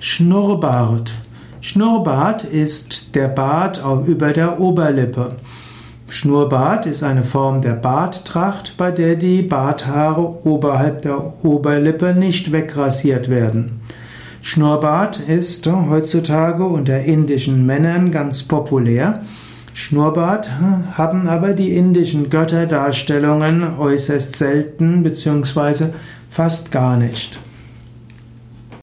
Schnurrbart. Schnurrbart ist der Bart über der Oberlippe. Schnurrbart ist eine Form der Barttracht, bei der die Barthaare oberhalb der Oberlippe nicht wegrasiert werden. Schnurrbart ist äh, heutzutage unter indischen Männern ganz populär. Schnurrbart äh, haben aber die indischen Götterdarstellungen äußerst selten bzw. fast gar nicht.